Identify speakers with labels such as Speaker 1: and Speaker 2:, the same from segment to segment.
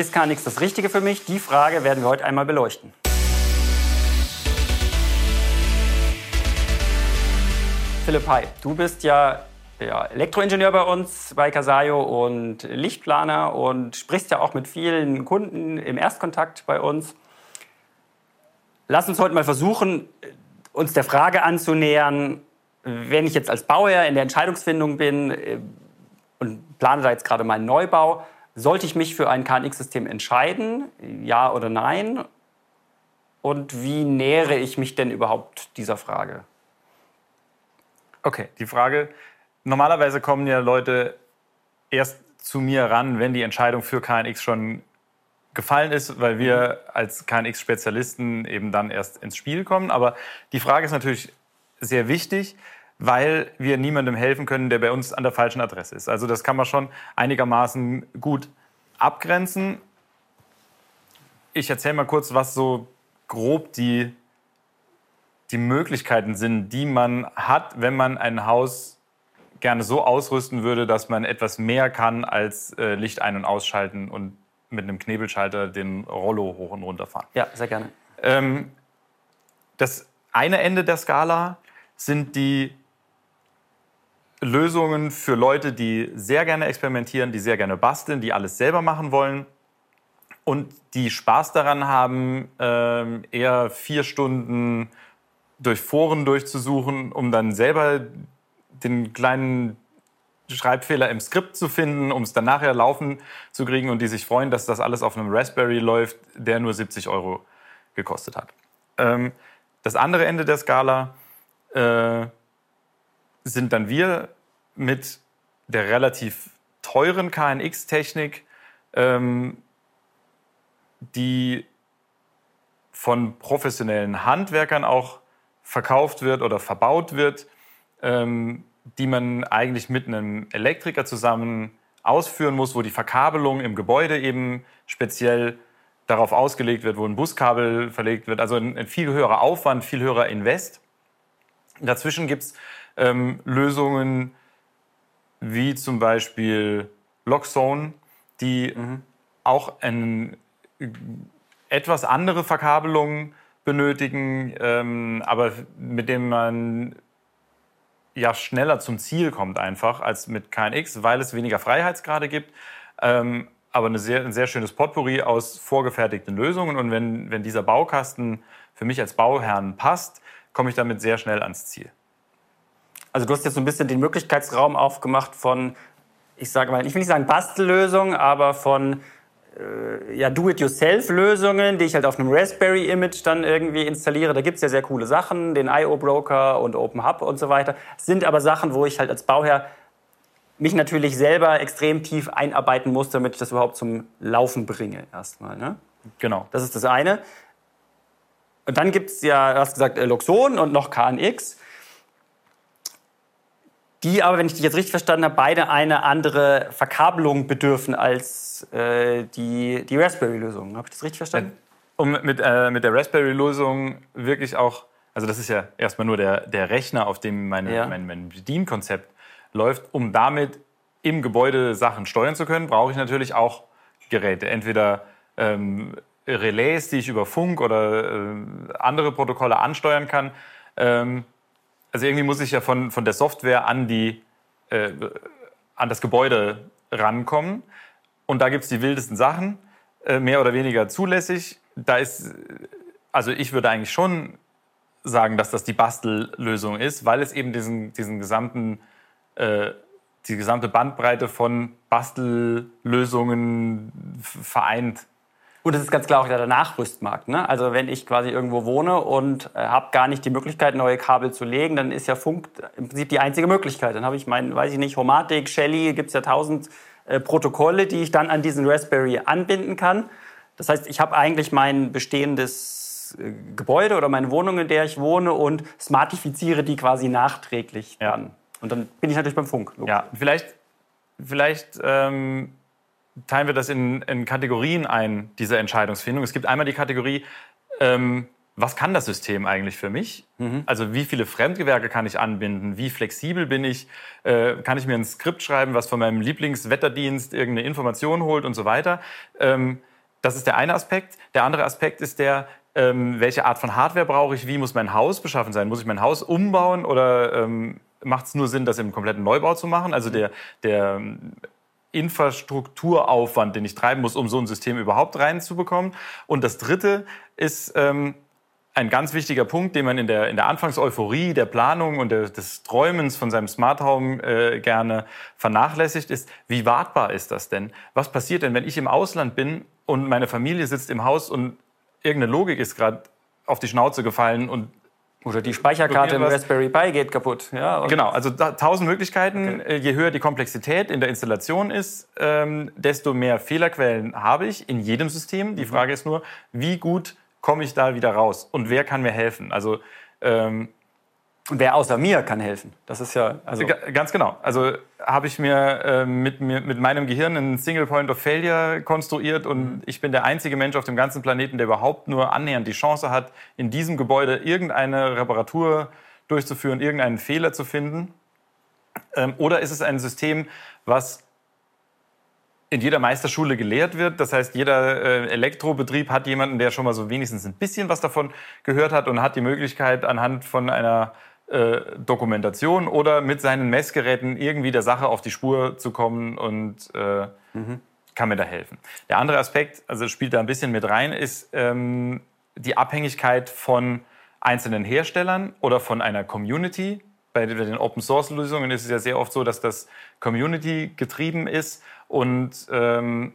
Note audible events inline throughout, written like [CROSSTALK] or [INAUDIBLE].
Speaker 1: Ist KNX das Richtige für mich? Die Frage werden wir heute einmal beleuchten. Philipp, hi. Du bist ja, ja Elektroingenieur bei uns bei Casayo und Lichtplaner und sprichst ja auch mit vielen Kunden im Erstkontakt bei uns. Lass uns heute mal versuchen, uns der Frage anzunähern, wenn ich jetzt als Bauherr in der Entscheidungsfindung bin äh, und plane da jetzt gerade meinen Neubau, sollte ich mich für ein KNX-System entscheiden? Ja oder nein? Und wie nähere ich mich denn überhaupt dieser Frage?
Speaker 2: Okay, die Frage, normalerweise kommen ja Leute erst zu mir ran, wenn die Entscheidung für KNX schon gefallen ist, weil wir als KNX-Spezialisten eben dann erst ins Spiel kommen. Aber die Frage ist natürlich sehr wichtig, weil wir niemandem helfen können, der bei uns an der falschen Adresse ist. Also das kann man schon einigermaßen gut abgrenzen. Ich erzähle mal kurz, was so grob die die Möglichkeiten sind, die man hat, wenn man ein Haus gerne so ausrüsten würde, dass man etwas mehr kann als äh, Licht ein- und ausschalten und mit einem Knebelschalter den Rollo hoch und runter fahren.
Speaker 1: Ja, sehr gerne. Ähm,
Speaker 2: das eine Ende der Skala sind die Lösungen für Leute, die sehr gerne experimentieren, die sehr gerne basteln, die alles selber machen wollen und die Spaß daran haben, ähm, eher vier Stunden durch Foren durchzusuchen, um dann selber den kleinen Schreibfehler im Skript zu finden, um es dann nachher laufen zu kriegen und die sich freuen, dass das alles auf einem Raspberry läuft, der nur 70 Euro gekostet hat. Ähm, das andere Ende der Skala äh, sind dann wir mit der relativ teuren KNX-Technik, ähm, die von professionellen Handwerkern auch verkauft wird oder verbaut wird, ähm, die man eigentlich mit einem Elektriker zusammen ausführen muss, wo die Verkabelung im Gebäude eben speziell darauf ausgelegt wird, wo ein Buskabel verlegt wird. Also ein, ein viel höherer Aufwand, viel höherer Invest. Dazwischen gibt es ähm, Lösungen wie zum Beispiel Lockzone, die mhm. auch ein, etwas andere Verkabelungen benötigen, ähm, aber mit dem man ja schneller zum Ziel kommt einfach als mit KNX, weil es weniger Freiheitsgrade gibt. Ähm, aber eine sehr, ein sehr schönes Potpourri aus vorgefertigten Lösungen. Und wenn, wenn dieser Baukasten für mich als Bauherrn passt, komme ich damit sehr schnell ans Ziel.
Speaker 1: Also du hast jetzt so ein bisschen den Möglichkeitsraum aufgemacht von, ich sage mal, ich will nicht sagen Bastellösung, aber von äh, ja, Do-it-yourself-Lösungen, die ich halt auf einem Raspberry-Image dann irgendwie installiere. Da gibt es ja sehr coole Sachen, den IO-Broker und OpenHub und so weiter. sind aber Sachen, wo ich halt als Bauherr mich natürlich selber extrem tief einarbeiten muss, damit ich das überhaupt zum Laufen bringe erstmal. Ne?
Speaker 2: Genau.
Speaker 1: Das ist das eine. Und dann gibt es ja, du hast gesagt, Luxon und noch KNX die aber, wenn ich dich jetzt richtig verstanden habe, beide eine andere Verkabelung bedürfen als äh, die, die Raspberry-Lösung. Habe ich das richtig verstanden?
Speaker 2: Um mit, äh, mit der Raspberry-Lösung wirklich auch, also das ist ja erstmal nur der, der Rechner, auf dem meine, ja. mein, mein Bedienkonzept läuft, um damit im Gebäude Sachen steuern zu können, brauche ich natürlich auch Geräte. Entweder ähm, Relais, die ich über Funk oder äh, andere Protokolle ansteuern kann. Ähm, also irgendwie muss ich ja von, von der Software an, die, äh, an das Gebäude rankommen. Und da gibt es die wildesten Sachen, äh, mehr oder weniger zulässig. Da ist, also ich würde eigentlich schon sagen, dass das die Bastellösung ist, weil es eben diesen, diesen gesamten, äh, die gesamte Bandbreite von Bastellösungen vereint.
Speaker 1: Und es ist ganz klar auch der Nachrüstmarkt. Ne? Also wenn ich quasi irgendwo wohne und äh, habe gar nicht die Möglichkeit, neue Kabel zu legen, dann ist ja Funk im Prinzip die einzige Möglichkeit. Dann habe ich mein, weiß ich nicht, Homatic, Shelly, gibt es ja tausend äh, Protokolle, die ich dann an diesen Raspberry anbinden kann. Das heißt, ich habe eigentlich mein bestehendes äh, Gebäude oder meine Wohnung, in der ich wohne und smartifiziere die quasi nachträglich
Speaker 2: ja.
Speaker 1: dann. Und dann bin ich natürlich beim Funk.
Speaker 2: Ja, vielleicht, vielleicht ähm teilen wir das in, in Kategorien ein, diese Entscheidungsfindung. Es gibt einmal die Kategorie, ähm, was kann das System eigentlich für mich? Mhm. Also wie viele Fremdgewerke kann ich anbinden? Wie flexibel bin ich? Äh, kann ich mir ein Skript schreiben, was von meinem Lieblingswetterdienst irgendeine Information holt und so weiter? Ähm, das ist der eine Aspekt. Der andere Aspekt ist der, ähm, welche Art von Hardware brauche ich, wie muss mein Haus beschaffen sein? Muss ich mein Haus umbauen oder ähm, macht es nur Sinn, das im kompletten Neubau zu machen? Also der, der ähm, Infrastrukturaufwand, den ich treiben muss, um so ein System überhaupt reinzubekommen. Und das Dritte ist ähm, ein ganz wichtiger Punkt, den man in der, in der Anfangseuphorie der Planung und der, des Träumens von seinem Smart Home äh, gerne vernachlässigt, ist, wie wartbar ist das denn? Was passiert denn, wenn ich im Ausland bin und meine Familie sitzt im Haus und irgendeine Logik ist gerade auf die Schnauze gefallen und
Speaker 1: oder die Speicherkarte im Raspberry Pi geht kaputt. Ja,
Speaker 2: genau, also tausend Möglichkeiten. Okay. Äh, je höher die Komplexität in der Installation ist, ähm, desto mehr Fehlerquellen habe ich in jedem System. Die mhm. Frage ist nur, wie gut komme ich da wieder raus und wer kann mir helfen? Also
Speaker 1: ähm, und wer außer mir kann helfen? Das ist ja
Speaker 2: also ganz genau. Also habe ich mir äh, mit, mir mit meinem Gehirn einen Single Point of Failure konstruiert und mhm. ich bin der einzige Mensch auf dem ganzen Planeten, der überhaupt nur annähernd die Chance hat, in diesem Gebäude irgendeine Reparatur durchzuführen, irgendeinen Fehler zu finden. Ähm, oder ist es ein System, was in jeder Meisterschule gelehrt wird. Das heißt, jeder äh, Elektrobetrieb hat jemanden, der schon mal so wenigstens ein bisschen was davon gehört hat und hat die Möglichkeit, anhand von einer äh, Dokumentation oder mit seinen Messgeräten irgendwie der Sache auf die Spur zu kommen und äh, mhm. kann mir da helfen. Der andere Aspekt, also spielt da ein bisschen mit rein, ist ähm, die Abhängigkeit von einzelnen Herstellern oder von einer Community. Bei den Open Source Lösungen ist es ja sehr oft so, dass das Community getrieben ist und ähm,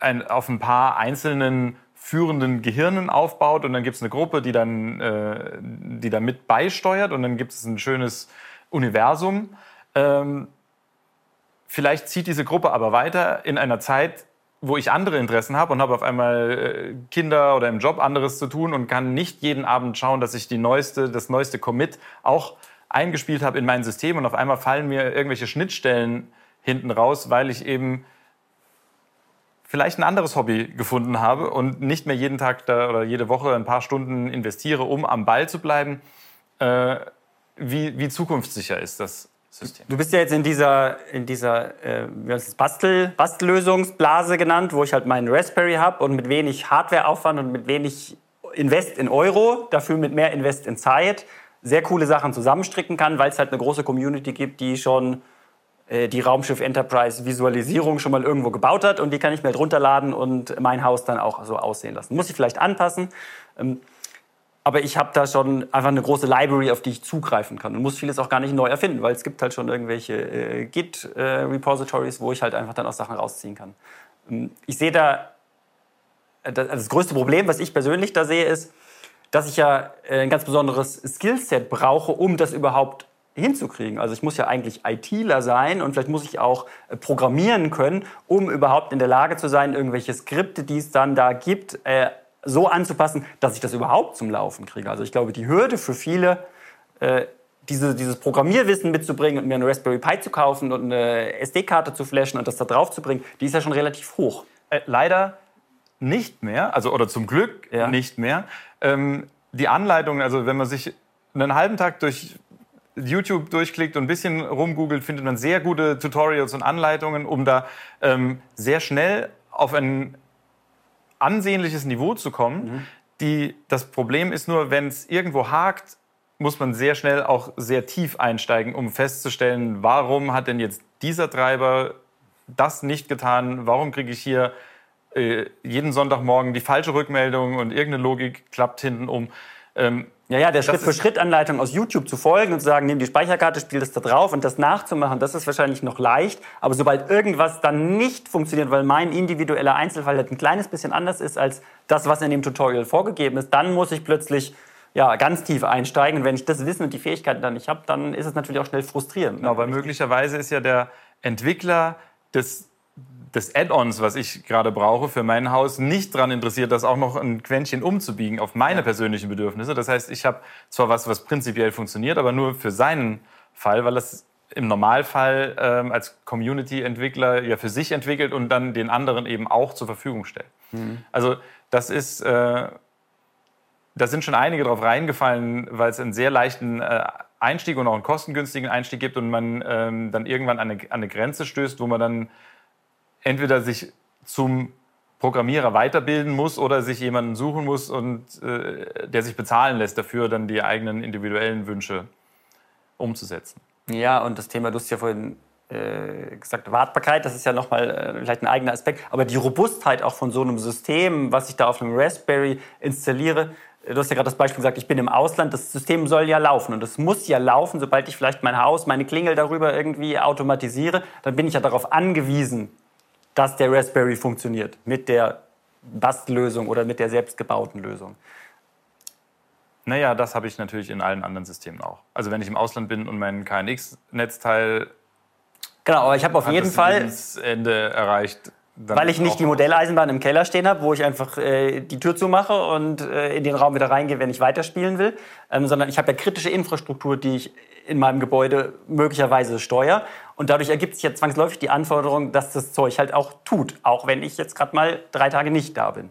Speaker 2: ein, auf ein paar einzelnen führenden Gehirnen aufbaut und dann gibt es eine Gruppe, die dann, äh, die dann mit beisteuert und dann gibt es ein schönes Universum. Ähm, vielleicht zieht diese Gruppe aber weiter in einer Zeit, wo ich andere Interessen habe und habe auf einmal äh, Kinder oder im Job anderes zu tun und kann nicht jeden Abend schauen, dass ich die neueste, das neueste Commit auch eingespielt habe in mein System und auf einmal fallen mir irgendwelche Schnittstellen hinten raus, weil ich eben vielleicht ein anderes Hobby gefunden habe und nicht mehr jeden Tag da oder jede Woche ein paar Stunden investiere, um am Ball zu bleiben, äh, wie, wie zukunftssicher ist das System?
Speaker 1: Du bist ja jetzt in dieser, in dieser äh, Bastel, Bastellösungsblase genannt, wo ich halt meinen Raspberry habe und mit wenig Hardwareaufwand und mit wenig Invest in Euro, dafür mit mehr Invest in Zeit, sehr coole Sachen zusammenstricken kann, weil es halt eine große Community gibt, die schon die Raumschiff Enterprise Visualisierung schon mal irgendwo gebaut hat und die kann ich mir halt runterladen und mein Haus dann auch so aussehen lassen. Muss ich vielleicht anpassen, ähm, aber ich habe da schon einfach eine große Library, auf die ich zugreifen kann und muss vieles auch gar nicht neu erfinden, weil es gibt halt schon irgendwelche äh, Git-Repositories, äh, wo ich halt einfach dann auch Sachen rausziehen kann. Ähm, ich sehe da, das, das größte Problem, was ich persönlich da sehe, ist, dass ich ja ein ganz besonderes Skillset brauche, um das überhaupt hinzukriegen. Also ich muss ja eigentlich ITler sein und vielleicht muss ich auch äh, programmieren können, um überhaupt in der Lage zu sein, irgendwelche Skripte, die es dann da gibt, äh, so anzupassen, dass ich das überhaupt zum Laufen kriege. Also ich glaube, die Hürde für viele, äh, diese, dieses Programmierwissen mitzubringen und mir eine Raspberry Pi zu kaufen und eine SD-Karte zu flashen und das da drauf zu bringen, die ist ja schon relativ hoch.
Speaker 2: Äh, leider nicht mehr, also oder zum Glück ja. nicht mehr. Ähm, die Anleitung, also wenn man sich einen halben Tag durch YouTube durchklickt und ein bisschen rumgoogelt, findet man sehr gute Tutorials und Anleitungen, um da ähm, sehr schnell auf ein ansehnliches Niveau zu kommen. Mhm. Die, das Problem ist nur, wenn es irgendwo hakt, muss man sehr schnell auch sehr tief einsteigen, um festzustellen, warum hat denn jetzt dieser Treiber das nicht getan? Warum kriege ich hier äh, jeden Sonntagmorgen die falsche Rückmeldung und irgendeine Logik klappt hinten um?
Speaker 1: Ähm, ja, ja, der Schritt-für-Schritt-Anleitung aus YouTube zu folgen und zu sagen, nimm die Speicherkarte, spiel das da drauf und das nachzumachen, das ist wahrscheinlich noch leicht. Aber sobald irgendwas dann nicht funktioniert, weil mein individueller Einzelfall halt ein kleines bisschen anders ist als das, was in dem Tutorial vorgegeben ist, dann muss ich plötzlich ja, ganz tief einsteigen. Und wenn ich das Wissen und die Fähigkeiten dann nicht habe, dann ist es natürlich auch schnell frustrierend.
Speaker 2: Genau, weil möglicherweise ist ja der Entwickler des des Add-ons, was ich gerade brauche für mein Haus, nicht daran interessiert, das auch noch ein Quäntchen umzubiegen auf meine persönlichen Bedürfnisse. Das heißt, ich habe zwar was, was prinzipiell funktioniert, aber nur für seinen Fall, weil das im Normalfall ähm, als Community-Entwickler ja für sich entwickelt und dann den anderen eben auch zur Verfügung stellt. Mhm. Also das ist, äh, da sind schon einige drauf reingefallen, weil es einen sehr leichten äh, Einstieg und auch einen kostengünstigen Einstieg gibt und man ähm, dann irgendwann an eine, an eine Grenze stößt, wo man dann entweder sich zum Programmierer weiterbilden muss oder sich jemanden suchen muss und äh, der sich bezahlen lässt dafür, dann die eigenen individuellen Wünsche umzusetzen.
Speaker 1: Ja, und das Thema, du hast ja vorhin äh, gesagt, Wartbarkeit, das ist ja nochmal äh, vielleicht ein eigener Aspekt, aber die Robustheit auch von so einem System, was ich da auf einem Raspberry installiere, du hast ja gerade das Beispiel gesagt, ich bin im Ausland, das System soll ja laufen und es muss ja laufen, sobald ich vielleicht mein Haus, meine Klingel darüber irgendwie automatisiere, dann bin ich ja darauf angewiesen, dass der Raspberry funktioniert mit der Bastellösung oder mit der selbstgebauten Lösung.
Speaker 2: Naja, das habe ich natürlich in allen anderen Systemen auch. Also wenn ich im Ausland bin und mein KNX-Netzteil
Speaker 1: Genau, aber ich habe auf jeden Fall
Speaker 2: Ende erreicht.
Speaker 1: Weil ich nicht die Modelleisenbahn im Keller stehen habe, wo ich einfach äh, die Tür zumache und äh, in den Raum wieder reingehe, wenn ich weiterspielen will, ähm, sondern ich habe ja kritische Infrastruktur, die ich in meinem Gebäude möglicherweise steuere. Und dadurch ergibt sich ja zwangsläufig die Anforderung, dass das Zeug halt auch tut, auch wenn ich jetzt gerade mal drei Tage nicht da bin.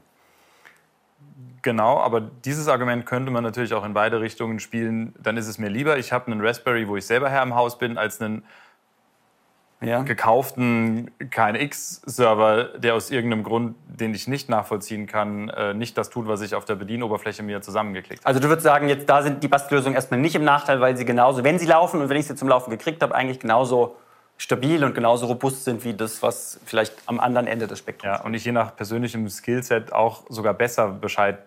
Speaker 2: Genau, aber dieses Argument könnte man natürlich auch in beide Richtungen spielen. Dann ist es mir lieber, ich habe einen Raspberry, wo ich selber Herr im Haus bin, als einen ja. gekauften KNX-Server, der aus irgendeinem Grund, den ich nicht nachvollziehen kann, äh, nicht das tut, was ich auf der Bedienoberfläche mir zusammengeklickt habe.
Speaker 1: Also du würdest sagen, jetzt da sind die Bastellösungen erstmal nicht im Nachteil, weil sie genauso, wenn sie laufen und wenn ich sie zum Laufen gekriegt habe, eigentlich genauso stabil und genauso robust sind wie das, was vielleicht am anderen Ende des Spektrums
Speaker 2: Ja, und ich je nach persönlichem Skillset auch sogar besser Bescheid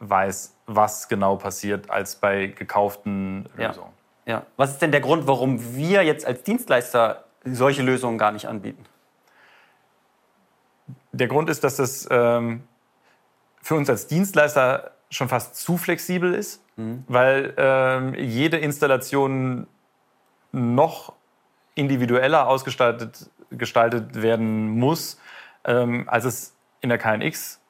Speaker 2: weiß, was genau passiert, als bei gekauften Lösungen.
Speaker 1: Ja. ja. Was ist denn der Grund, warum wir jetzt als Dienstleister solche Lösungen gar nicht anbieten?
Speaker 2: Der Grund ist, dass das ähm, für uns als Dienstleister schon fast zu flexibel ist, mhm. weil ähm, jede Installation noch individueller ausgestaltet gestaltet werden muss, ähm, als es in der KNX-Welt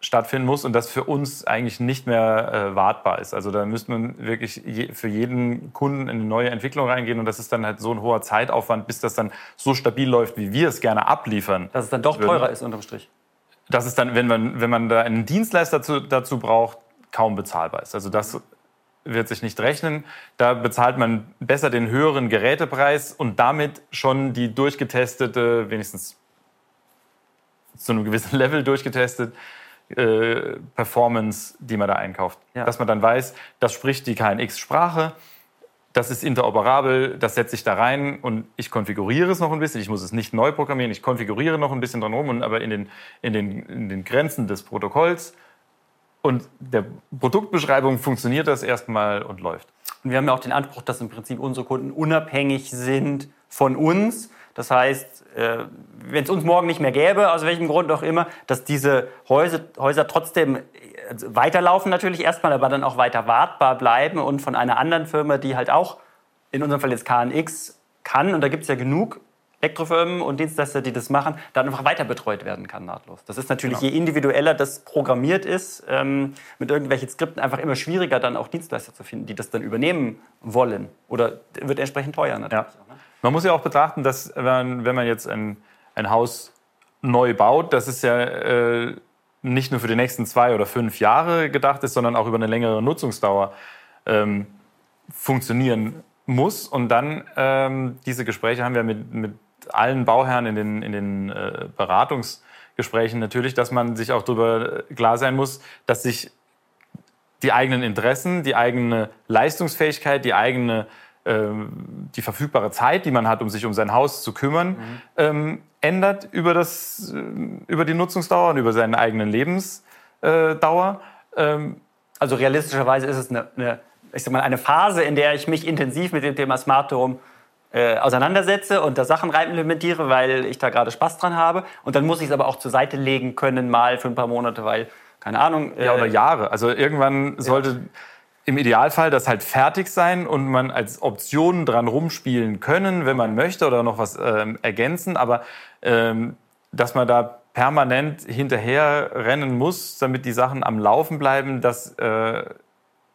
Speaker 2: stattfinden muss und das für uns eigentlich nicht mehr äh, wartbar ist. Also da müsste man wirklich je, für jeden Kunden in eine neue Entwicklung reingehen und das ist dann halt so ein hoher Zeitaufwand, bis das dann so stabil läuft, wie wir es gerne abliefern.
Speaker 1: Dass es dann doch teurer würden. ist unterm Strich.
Speaker 2: Das ist dann, wenn man, wenn man da einen Dienstleister dazu, dazu braucht, kaum bezahlbar ist. Also das wird sich nicht rechnen. Da bezahlt man besser den höheren Gerätepreis und damit schon die durchgetestete, wenigstens zu einem gewissen [LAUGHS] Level durchgetestet, äh, Performance, die man da einkauft. Ja. Dass man dann weiß, das spricht die KNX-Sprache, das ist interoperabel, das setze ich da rein und ich konfiguriere es noch ein bisschen. Ich muss es nicht neu programmieren, ich konfiguriere noch ein bisschen dran rum, aber in den, in den, in den Grenzen des Protokolls. Und der Produktbeschreibung funktioniert das erstmal und läuft.
Speaker 1: Und wir haben ja auch den Anspruch, dass im Prinzip unsere Kunden unabhängig sind von uns das heißt, äh, wenn es uns morgen nicht mehr gäbe, aus welchem Grund auch immer, dass diese Häuser, Häuser trotzdem äh, weiterlaufen natürlich erstmal, aber dann auch weiter wartbar bleiben und von einer anderen Firma, die halt auch, in unserem Fall jetzt KNX, kann, und da gibt es ja genug Elektrofirmen und Dienstleister, die das machen, dann einfach weiter betreut werden kann nahtlos. Das ist natürlich, genau. je individueller das programmiert ist, ähm, mit irgendwelchen Skripten einfach immer schwieriger, dann auch Dienstleister zu finden, die das dann übernehmen wollen. Oder wird entsprechend teuer natürlich. Ja. Auch, ne?
Speaker 2: Man muss ja auch betrachten, dass wenn, wenn man jetzt ein, ein Haus neu baut, das ist ja äh, nicht nur für die nächsten zwei oder fünf Jahre gedacht ist, sondern auch über eine längere Nutzungsdauer ähm, funktionieren muss. Und dann ähm, diese Gespräche haben wir mit, mit allen Bauherren in den, in den äh, Beratungsgesprächen natürlich, dass man sich auch darüber klar sein muss, dass sich die eigenen Interessen, die eigene Leistungsfähigkeit, die eigene ähm, die verfügbare Zeit, die man hat, um sich um sein Haus zu kümmern, mhm. ähm, ändert über, das, äh, über die Nutzungsdauer und über seine eigenen Lebensdauer.
Speaker 1: Ähm, also realistischerweise ist es eine, eine, ich sag mal, eine Phase, in der ich mich intensiv mit dem Thema Smart Home äh, auseinandersetze und da Sachen rein implementiere, weil ich da gerade Spaß dran habe. Und dann muss ich es aber auch zur Seite legen können, mal für ein paar Monate, weil, keine Ahnung.
Speaker 2: Äh, ja, oder Jahre. Also irgendwann sollte. Ja im Idealfall das halt fertig sein und man als Option dran rumspielen können, wenn man möchte oder noch was ähm, ergänzen. Aber ähm, dass man da permanent hinterher rennen muss, damit die Sachen am Laufen bleiben, das äh,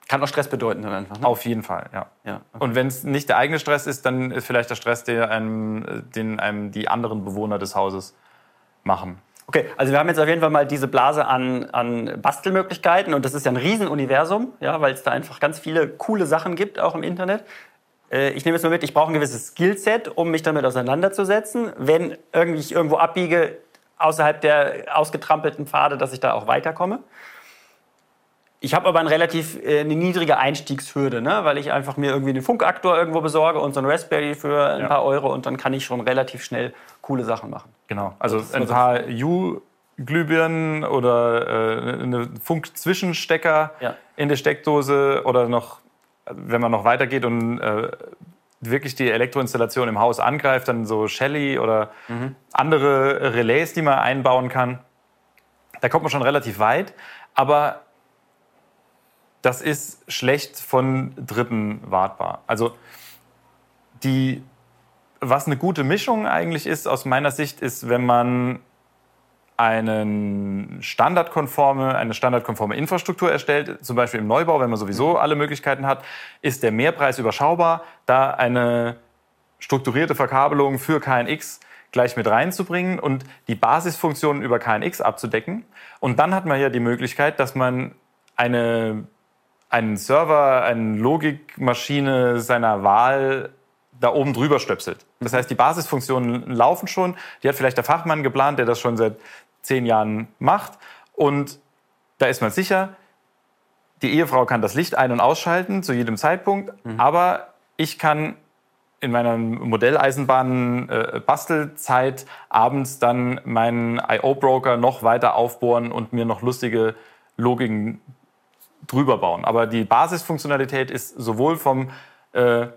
Speaker 1: kann auch Stress bedeuten dann einfach.
Speaker 2: Ne? Auf jeden Fall, ja. ja okay. Und wenn es nicht der eigene Stress ist, dann ist vielleicht der Stress, der einem, den einem die anderen Bewohner des Hauses machen.
Speaker 1: Okay, also wir haben jetzt auf jeden Fall mal diese Blase an, an Bastelmöglichkeiten und das ist ja ein Riesenuniversum, ja, weil es da einfach ganz viele coole Sachen gibt, auch im Internet. Äh, ich nehme jetzt mal mit, ich brauche ein gewisses Skillset, um mich damit auseinanderzusetzen. Wenn irgendwie ich irgendwo abbiege, außerhalb der ausgetrampelten Pfade, dass ich da auch weiterkomme. Ich habe aber eine relativ äh, eine niedrige Einstiegshürde, ne? weil ich einfach mir irgendwie einen Funkaktor irgendwo besorge und so einen Raspberry für ein ja. paar Euro und dann kann ich schon relativ schnell coole Sachen machen.
Speaker 2: Genau, also ein paar U-Glühbirnen oder äh, eine Funkzwischenstecker ja. in der Steckdose oder noch, wenn man noch weitergeht und äh, wirklich die Elektroinstallation im Haus angreift, dann so Shelly oder mhm. andere Relais, die man einbauen kann. Da kommt man schon relativ weit, aber das ist schlecht von Dritten wartbar. Also die, was eine gute Mischung eigentlich ist aus meiner Sicht, ist, wenn man einen standardkonforme, eine standardkonforme Infrastruktur erstellt, zum Beispiel im Neubau, wenn man sowieso alle Möglichkeiten hat, ist der Mehrpreis überschaubar, da eine strukturierte Verkabelung für KNX gleich mit reinzubringen und die Basisfunktionen über KNX abzudecken. Und dann hat man ja die Möglichkeit, dass man eine einen Server, eine Logikmaschine seiner Wahl da oben drüber stöpselt. Das heißt, die Basisfunktionen laufen schon. Die hat vielleicht der Fachmann geplant, der das schon seit zehn Jahren macht. Und da ist man sicher, die Ehefrau kann das Licht ein- und ausschalten zu jedem Zeitpunkt. Mhm. Aber ich kann in meiner Modelleisenbahn-Bastelzeit äh, abends dann meinen IO-Broker noch weiter aufbohren und mir noch lustige Logiken drüber bauen. Aber die Basisfunktionalität ist sowohl vom äh,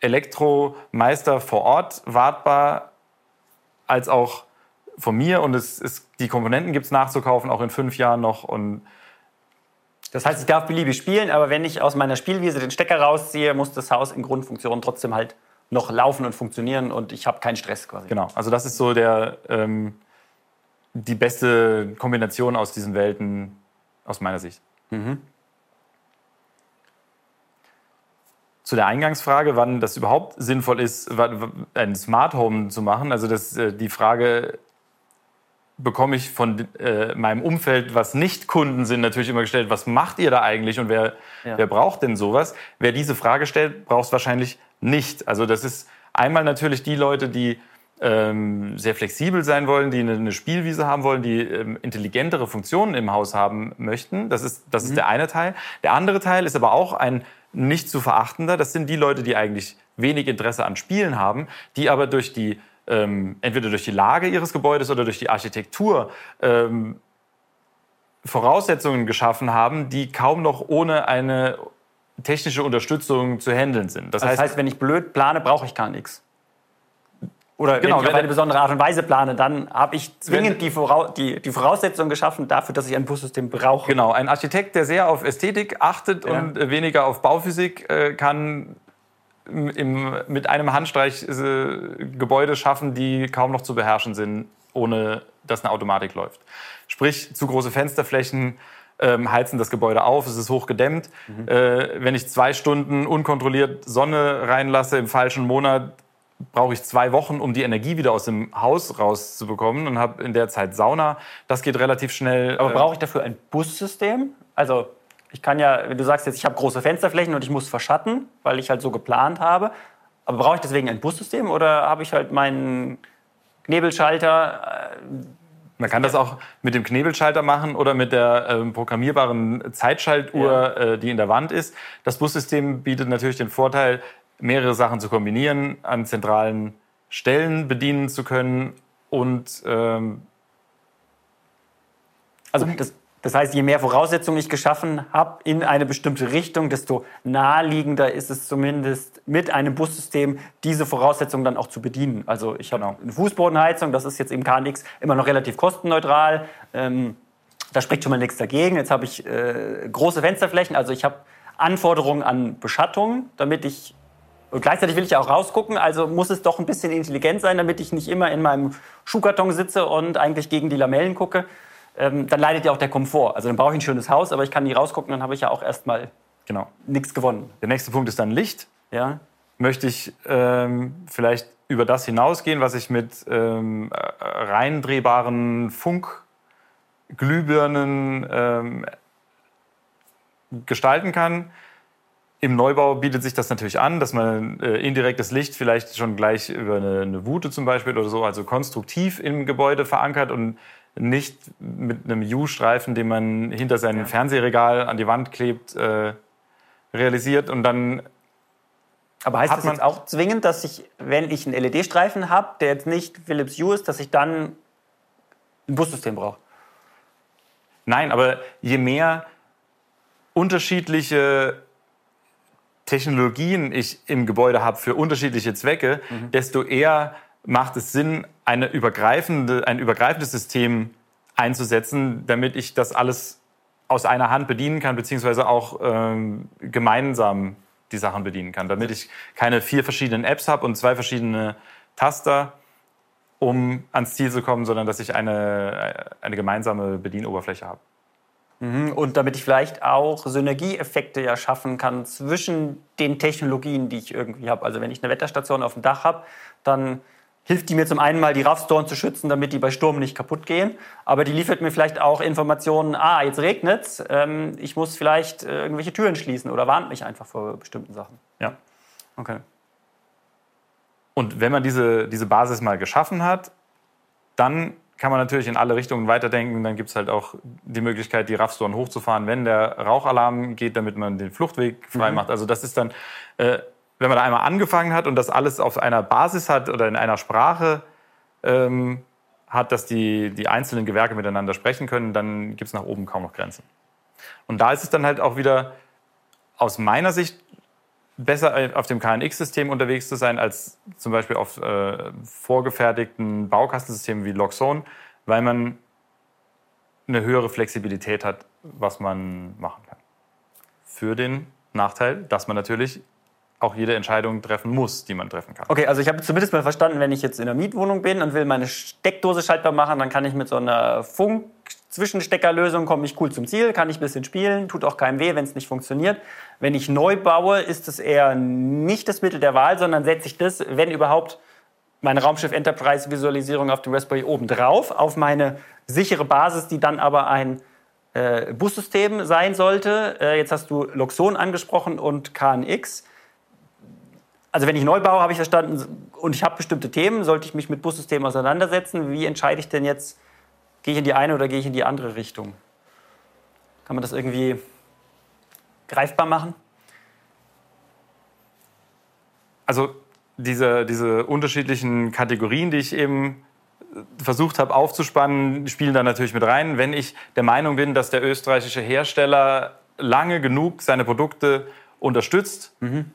Speaker 2: Elektromeister vor Ort wartbar, als auch von mir. Und es, es, die Komponenten gibt es nachzukaufen, auch in fünf Jahren noch. Und
Speaker 1: das heißt, ich darf beliebig spielen, aber wenn ich aus meiner Spielwiese den Stecker rausziehe, muss das Haus in Grundfunktion trotzdem halt noch laufen und funktionieren und ich habe keinen Stress quasi.
Speaker 2: Genau, also das ist so der, ähm, die beste Kombination aus diesen Welten aus meiner Sicht. Mhm. Zu der Eingangsfrage, wann das überhaupt sinnvoll ist, ein Smart Home zu machen. Also das, äh, die Frage bekomme ich von äh, meinem Umfeld, was nicht Kunden sind, natürlich immer gestellt, was macht ihr da eigentlich und wer, ja. wer braucht denn sowas? Wer diese Frage stellt, braucht es wahrscheinlich nicht. Also das ist einmal natürlich die Leute, die ähm, sehr flexibel sein wollen, die eine, eine Spielwiese haben wollen, die ähm, intelligentere Funktionen im Haus haben möchten. Das ist, das mhm. ist der eine Teil. Der andere Teil ist aber auch ein nicht zu verachtender. Das sind die Leute, die eigentlich wenig Interesse an Spielen haben, die aber durch die ähm, entweder durch die Lage ihres Gebäudes oder durch die Architektur ähm, Voraussetzungen geschaffen haben, die kaum noch ohne eine technische Unterstützung zu handeln sind.
Speaker 1: Das, das heißt, heißt, wenn ich blöd plane, brauche ich gar nichts. Oder genau, wenn ich auf eine besondere Art und Weise plane, dann habe ich zwingend die, Voraus die, die Voraussetzungen geschaffen dafür, dass ich ein Bussystem brauche.
Speaker 2: Genau, ein Architekt, der sehr auf Ästhetik achtet ja. und weniger auf Bauphysik, äh, kann im, mit einem Handstreich äh, Gebäude schaffen, die kaum noch zu beherrschen sind, ohne dass eine Automatik läuft. Sprich, zu große Fensterflächen, ähm, heizen das Gebäude auf, es ist hochgedämmt. Mhm. Äh, wenn ich zwei Stunden unkontrolliert Sonne reinlasse im falschen Monat, brauche ich zwei Wochen, um die Energie wieder aus dem Haus rauszubekommen und habe in der Zeit Sauna. Das geht relativ schnell.
Speaker 1: Aber brauche ich dafür ein Bussystem? Also ich kann ja, wenn du sagst jetzt, ich habe große Fensterflächen und ich muss verschatten, weil ich halt so geplant habe. Aber brauche ich deswegen ein Bussystem oder habe ich halt meinen Knebelschalter?
Speaker 2: Äh, man kann das auch mit dem Knebelschalter machen oder mit der äh, programmierbaren Zeitschaltuhr, ja. äh, die in der Wand ist. Das Bussystem bietet natürlich den Vorteil, mehrere Sachen zu kombinieren, an zentralen Stellen bedienen zu können und ähm
Speaker 1: also das, das heißt, je mehr Voraussetzungen ich geschaffen habe in eine bestimmte Richtung, desto naheliegender ist es zumindest mit einem Bussystem diese Voraussetzungen dann auch zu bedienen. Also ich habe genau. eine Fußbodenheizung, das ist jetzt im KNX immer noch relativ kostenneutral. Ähm, da spricht schon mal nichts dagegen. Jetzt habe ich äh, große Fensterflächen, also ich habe Anforderungen an Beschattung, damit ich und gleichzeitig will ich ja auch rausgucken, also muss es doch ein bisschen intelligent sein, damit ich nicht immer in meinem Schuhkarton sitze und eigentlich gegen die Lamellen gucke. Ähm, dann leidet ja auch der Komfort. Also dann brauche ich ein schönes Haus, aber ich kann nie rausgucken, dann habe ich ja auch erstmal genau. nichts gewonnen.
Speaker 2: Der nächste Punkt ist dann Licht. Ja. Möchte ich ähm, vielleicht über das hinausgehen, was ich mit ähm, reindrehbaren Funkglühbirnen ähm, gestalten kann Im Neubau bietet sich das natürlich an, dass man äh, indirektes Licht vielleicht schon gleich über eine, eine Wute zum Beispiel oder so, also konstruktiv im Gebäude verankert und nicht mit einem U-Streifen, den man hinter seinem ja. Fernsehregal an die Wand klebt, äh, realisiert und dann.
Speaker 1: Aber heißt das jetzt auch zwingend, dass ich, wenn ich einen LED-Streifen habe, der jetzt nicht Philips Hue ist, dass ich dann ein Bussystem brauche?
Speaker 2: Nein, aber je mehr unterschiedliche Technologien ich im Gebäude habe für unterschiedliche Zwecke, mhm. desto eher macht es Sinn, eine übergreifende, ein übergreifendes System einzusetzen, damit ich das alles aus einer Hand bedienen kann, beziehungsweise auch ähm, gemeinsam die Sachen bedienen kann, damit ich keine vier verschiedenen Apps habe und zwei verschiedene Taster, um ans Ziel zu kommen, sondern dass ich eine, eine gemeinsame Bedienoberfläche habe.
Speaker 1: Mhm. Und damit ich vielleicht auch Synergieeffekte ja schaffen kann zwischen den Technologien, die ich irgendwie habe. Also wenn ich eine Wetterstation auf dem Dach habe, dann hilft die mir zum einen mal, die Raffstoren zu schützen, damit die bei Sturm nicht kaputt gehen. Aber die liefert mir vielleicht auch Informationen, ah, jetzt regnet's, ähm, ich muss vielleicht äh, irgendwelche Türen schließen oder warnt mich einfach vor bestimmten Sachen.
Speaker 2: Ja. Okay. Und wenn man diese, diese Basis mal geschaffen hat, dann kann man natürlich in alle Richtungen weiterdenken. Dann gibt es halt auch die Möglichkeit, die RAF-Storen hochzufahren, wenn der Rauchalarm geht, damit man den Fluchtweg frei mhm. macht. Also das ist dann, äh, wenn man da einmal angefangen hat und das alles auf einer Basis hat oder in einer Sprache ähm, hat, dass die, die einzelnen Gewerke miteinander sprechen können, dann gibt es nach oben kaum noch Grenzen. Und da ist es dann halt auch wieder aus meiner Sicht besser auf dem KNX-System unterwegs zu sein, als zum Beispiel auf äh, vorgefertigten Baukastensystemen wie Loxone, weil man eine höhere Flexibilität hat, was man machen kann. Für den Nachteil, dass man natürlich auch jede Entscheidung treffen muss, die man treffen kann.
Speaker 1: Okay, also ich habe zumindest mal verstanden, wenn ich jetzt in einer Mietwohnung bin und will meine Steckdose schaltbar machen, dann kann ich mit so einer Funk-Zwischensteckerlösung komme ich cool zum Ziel, kann ich ein bisschen spielen, tut auch keinem weh, wenn es nicht funktioniert. Wenn ich neu baue, ist es eher nicht das Mittel der Wahl, sondern setze ich das, wenn überhaupt, meine Raumschiff Enterprise Visualisierung auf dem Raspberry oben drauf, auf meine sichere Basis, die dann aber ein äh, Bussystem sein sollte. Äh, jetzt hast du Loxon angesprochen und KNX also wenn ich neu baue, habe ich verstanden, und ich habe bestimmte Themen, sollte ich mich mit Bussystemen auseinandersetzen. Wie entscheide ich denn jetzt, gehe ich in die eine oder gehe ich in die andere Richtung? Kann man das irgendwie greifbar machen?
Speaker 2: Also diese, diese unterschiedlichen Kategorien, die ich eben versucht habe aufzuspannen, spielen da natürlich mit rein. Wenn ich der Meinung bin, dass der österreichische Hersteller lange genug seine Produkte unterstützt, mhm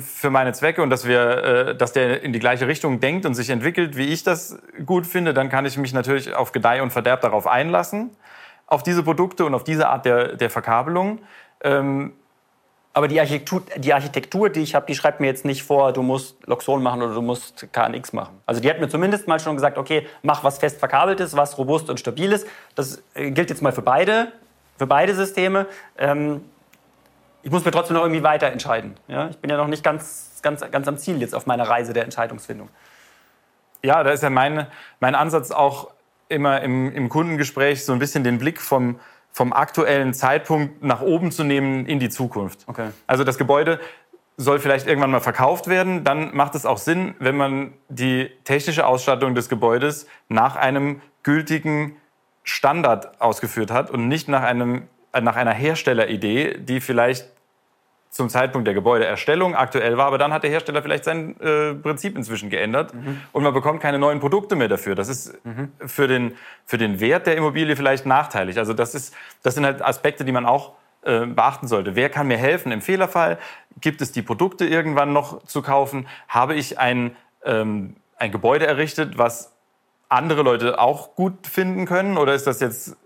Speaker 2: für meine Zwecke und dass wir, äh, dass der in die gleiche Richtung denkt und sich entwickelt, wie ich das gut finde, dann kann ich mich natürlich auf Gedeih und Verderb darauf einlassen, auf diese Produkte und auf diese Art der, der Verkabelung. Ähm,
Speaker 1: aber die Architektur, die, Architektur, die ich habe, die schreibt mir jetzt nicht vor, du musst Loxon machen oder du musst KNX machen. Also die hat mir zumindest mal schon gesagt, okay, mach was fest verkabeltes, was robust und stabil ist. Das äh, gilt jetzt mal für beide, für beide Systeme. Ich muss mir trotzdem noch irgendwie weiter entscheiden. Ja? Ich bin ja noch nicht ganz, ganz, ganz am Ziel jetzt auf meiner Reise der Entscheidungsfindung.
Speaker 2: Ja, da ist ja mein, mein Ansatz auch immer im, im Kundengespräch so ein bisschen den Blick vom, vom aktuellen Zeitpunkt nach oben zu nehmen in die Zukunft. Okay. Also das Gebäude soll vielleicht irgendwann mal verkauft werden, dann macht es auch Sinn, wenn man die technische Ausstattung des Gebäudes nach einem gültigen Standard ausgeführt hat und nicht nach einem nach einer Herstelleridee, die vielleicht zum Zeitpunkt der Gebäudeerstellung aktuell war, aber dann hat der Hersteller vielleicht sein äh, Prinzip inzwischen geändert mhm. und man bekommt keine neuen Produkte mehr dafür. Das ist mhm. für, den, für den Wert der Immobilie vielleicht nachteilig. Also das, ist, das sind halt Aspekte, die man auch äh, beachten sollte. Wer kann mir helfen im Fehlerfall? Gibt es die Produkte irgendwann noch zu kaufen? Habe ich ein, ähm, ein Gebäude errichtet, was andere Leute auch gut finden können? Oder ist das jetzt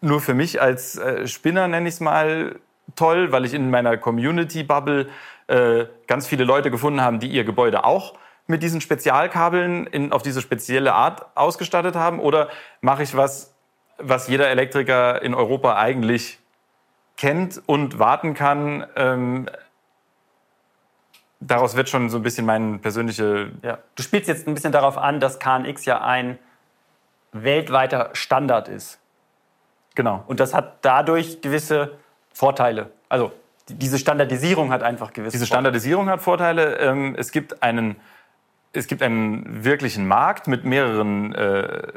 Speaker 2: nur für mich als äh, Spinner, nenne ich es mal, toll, weil ich in meiner Community-Bubble äh, ganz viele Leute gefunden habe, die ihr Gebäude auch mit diesen Spezialkabeln in, auf diese spezielle Art ausgestattet haben? Oder mache ich was, was jeder Elektriker in Europa eigentlich kennt und warten kann? Ähm, daraus wird schon so ein bisschen mein persönliche.
Speaker 1: Ja. Du spielst jetzt ein bisschen darauf an, dass KNX ja ein weltweiter Standard ist.
Speaker 2: Genau.
Speaker 1: Und das hat dadurch gewisse Vorteile. Also diese Standardisierung hat einfach gewisse
Speaker 2: Diese Standardisierung hat Vorteile. Ähm, es gibt einen, es gibt einen wirklichen Markt mit mehreren äh,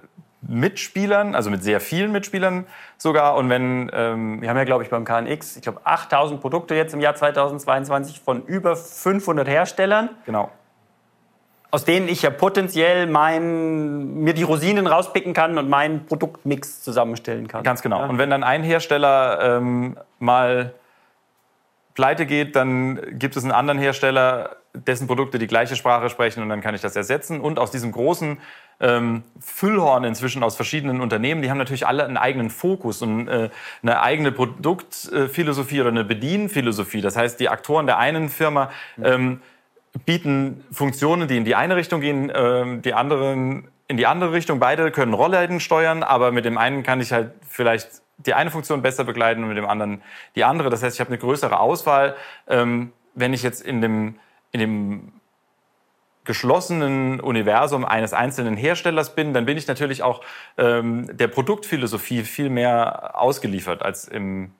Speaker 2: Mitspielern, also mit sehr vielen Mitspielern sogar. Und wenn
Speaker 1: ähm, wir haben ja, glaube ich, beim KNX, ich glaube, 8000 Produkte jetzt im Jahr 2022 von über 500 Herstellern.
Speaker 2: Genau.
Speaker 1: Aus denen ich ja potenziell mein, mir die Rosinen rauspicken kann und meinen Produktmix zusammenstellen kann.
Speaker 2: Ganz genau. Ja. Und wenn dann ein Hersteller ähm, mal pleite geht, dann gibt es einen anderen Hersteller, dessen Produkte die gleiche Sprache sprechen und dann kann ich das ersetzen. Und aus diesem großen ähm, Füllhorn inzwischen aus verschiedenen Unternehmen, die haben natürlich alle einen eigenen Fokus und äh, eine eigene Produktphilosophie oder eine Bedienphilosophie. Das heißt, die Aktoren der einen Firma ähm, bieten Funktionen, die in die eine Richtung gehen, ähm, die anderen in die andere Richtung. Beide können Rollläden steuern, aber mit dem einen kann ich halt vielleicht die eine Funktion besser begleiten und mit dem anderen die andere. Das heißt, ich habe eine größere Auswahl. Ähm, wenn ich jetzt in dem, in dem geschlossenen Universum eines einzelnen Herstellers bin, dann bin ich natürlich auch ähm, der Produktphilosophie viel mehr ausgeliefert als im,